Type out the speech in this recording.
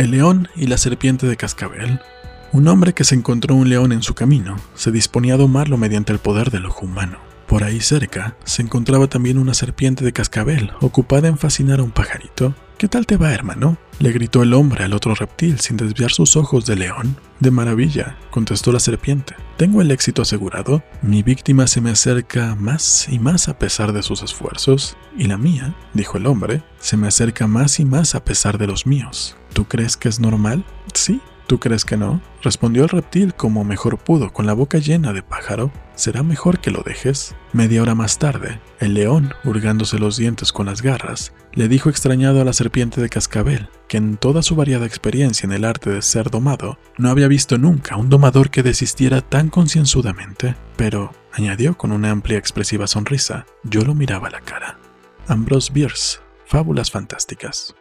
El león y la serpiente de cascabel. Un hombre que se encontró un león en su camino se disponía a domarlo mediante el poder del ojo humano. Por ahí cerca se encontraba también una serpiente de cascabel ocupada en fascinar a un pajarito. ¿Qué tal te va, hermano? le gritó el hombre al otro reptil sin desviar sus ojos del león. De maravilla, contestó la serpiente. Tengo el éxito asegurado. Mi víctima se me acerca más y más a pesar de sus esfuerzos. Y la mía, dijo el hombre, se me acerca más y más a pesar de los míos. ¿Tú crees que es normal? Sí. ¿Tú crees que no? Respondió el reptil como mejor pudo, con la boca llena de pájaro. Será mejor que lo dejes. Media hora más tarde, el león, hurgándose los dientes con las garras, le dijo extrañado a la serpiente de cascabel que en toda su variada experiencia en el arte de ser domado, no había visto nunca un domador que desistiera tan concienzudamente. Pero, añadió con una amplia expresiva sonrisa, yo lo miraba a la cara. Ambrose Bierce, Fábulas Fantásticas.